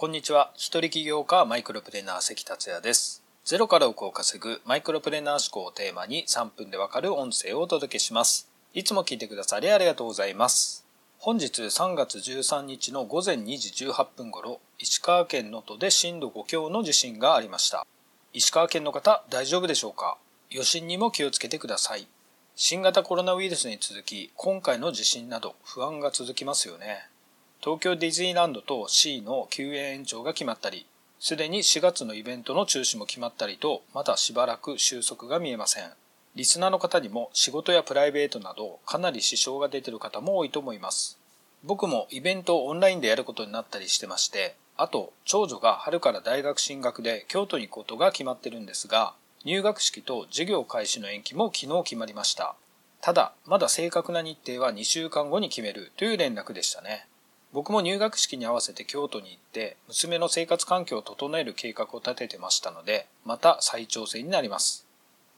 こんにちは。一人起業家マイクロプレーナー関達也です。ゼロから億を稼ぐマイクロプレーナー思考をテーマに3分でわかる音声をお届けします。いつも聞いてくださりありがとうございます。本日3月13日の午前2時18分頃、石川県能登で震度5強の地震がありました。石川県の方、大丈夫でしょうか？余震にも気をつけてください。新型コロナウイルスに続き、今回の地震など不安が続きますよね。東京ディズニーランドと C の休園延長が決まったり、すでに4月のイベントの中止も決まったりと、まだしばらく収束が見えません。リスナーの方にも仕事やプライベートなどかなり支障が出てる方も多いと思います。僕もイベントをオンラインでやることになったりしてまして、あと長女が春から大学進学で京都に行くことが決まってるんですが、入学式と授業開始の延期も昨日決まりました。ただ、まだ正確な日程は2週間後に決めるという連絡でしたね。僕も入学式に合わせて京都に行って、娘の生活環境を整える計画を立ててましたので、また再調整になります。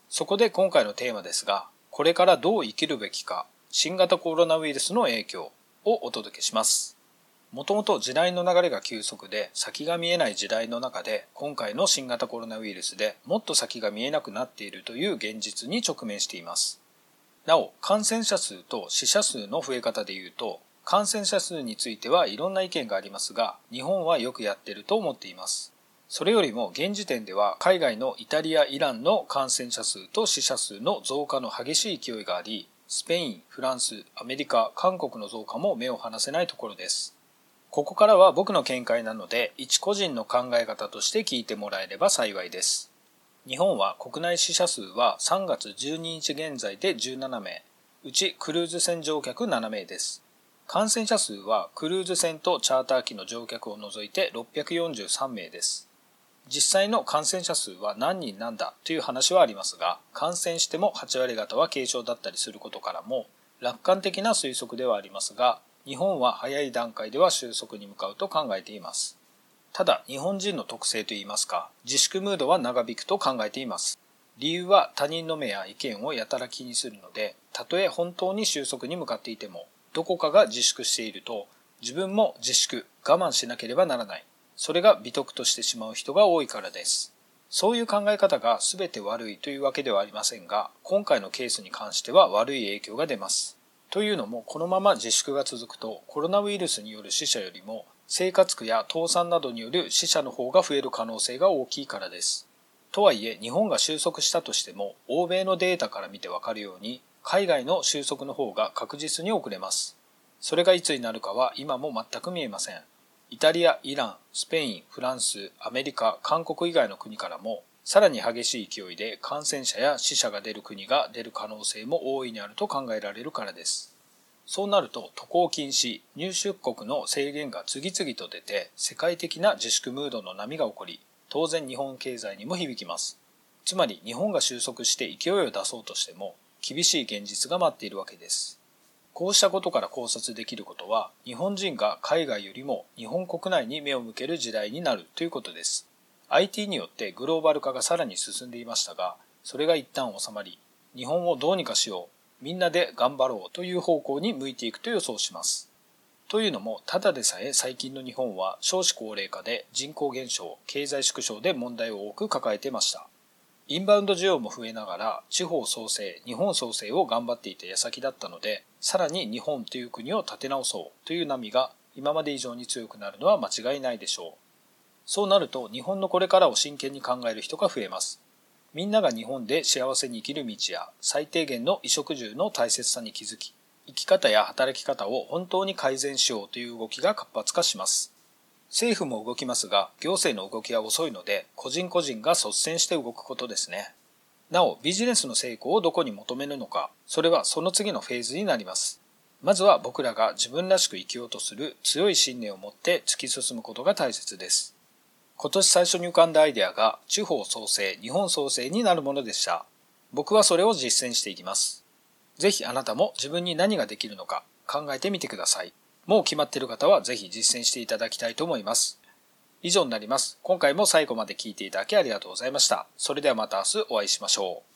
そこで今回のテーマですが、これからどう生きるべきか、新型コロナウイルスの影響をお届けします。もともと時代の流れが急速で先が見えない時代の中で今回の新型コロナウイルスでもっと先が見えなくなっているという現実に直面しています。なお、感染者数と死者数の増え方でいうと、感染者数についてはいろんな意見がありますが、日本はよくやってると思っています。それよりも現時点では海外のイタリア、イランの感染者数と死者数の増加の激しい勢いがあり、スペイン、フランス、アメリカ、韓国の増加も目を離せないところです。ここからは僕の見解なので、一個人の考え方として聞いてもらえれば幸いです。日本は国内死者数は3月12日現在で17名、うちクルーズ船乗客7名です。感染者数はクルーズ船とチャーター機の乗客を除いて643名です。実際の感染者数は何人なんだという話はありますが、感染しても8割方は軽症だったりすることからも、楽観的な推測ではありますが、日本は早い段階では収束に向かうと考えています。ただ、日本人の特性といいますか、自粛ムードは長引くと考えています。理由は他人の目や意見をやたら気にするので、たとえ本当に収束に向かっていても、どこかが自粛していると、自分も自粛、我慢しなければならない。それが美徳としてしまう人が多いからです。そういう考え方が全て悪いというわけではありませんが、今回のケースに関しては悪い影響が出ます。というのも、このまま自粛が続くと、コロナウイルスによる死者よりも、生活苦や倒産などによる死者の方が増える可能性が大きいからです。とはいえ、日本が収束したとしても、欧米のデータから見てわかるように、海外の収束の方が確実に遅れます。それがいつになるかは今も全く見えません。イタリア、イラン、スペイン、フランス、アメリカ、韓国以外の国からも、さらに激しい勢いで感染者や死者が出る国が出る可能性も大いにあると考えられるからです。そうなると渡航禁止、入出国の制限が次々と出て世界的な自粛ムードの波が起こり、当然日本経済にも響きます。つまり日本が収束して勢いを出そうとしても厳しい現実が待っているわけです。こうしたことから考察できることは日本人が海外よりも日本国内に目を向ける時代になるということです。IT によってグローバル化がさらに進んでいましたが、それが一旦収まり、日本をどうにかしよう、みんなで頑張ろうという方向に向いていくと予想します。というのも、ただでさえ最近の日本は少子高齢化で人口減少、経済縮小で問題を多く抱えていました。インバウンド需要も増えながら地方創生、日本創生を頑張っていた矢先だったので、さらに日本という国を立て直そうという波が今まで以上に強くなるのは間違いないでしょう。そうなると日本のこれからを真剣に考える人が増えます。みんなが日本で幸せに生きる道や最低限の衣食住の大切さに気づき、生き方や働き方を本当に改善しようという動きが活発化します。政府も動きますが、行政の動きは遅いので、個人個人が率先して動くことですね。なお、ビジネスの成功をどこに求めるのか、それはその次のフェーズになります。まずは僕らが自分らしく生きようとする強い信念を持って突き進むことが大切です。今年最初に浮かんだアイデアが地方創生、日本創生になるものでした。僕はそれを実践していきます。ぜひあなたも自分に何ができるのか考えてみてください。もう決まっている方はぜひ実践していただきたいと思います。以上になります。今回も最後まで聞いていただきありがとうございました。それではまた明日お会いしましょう。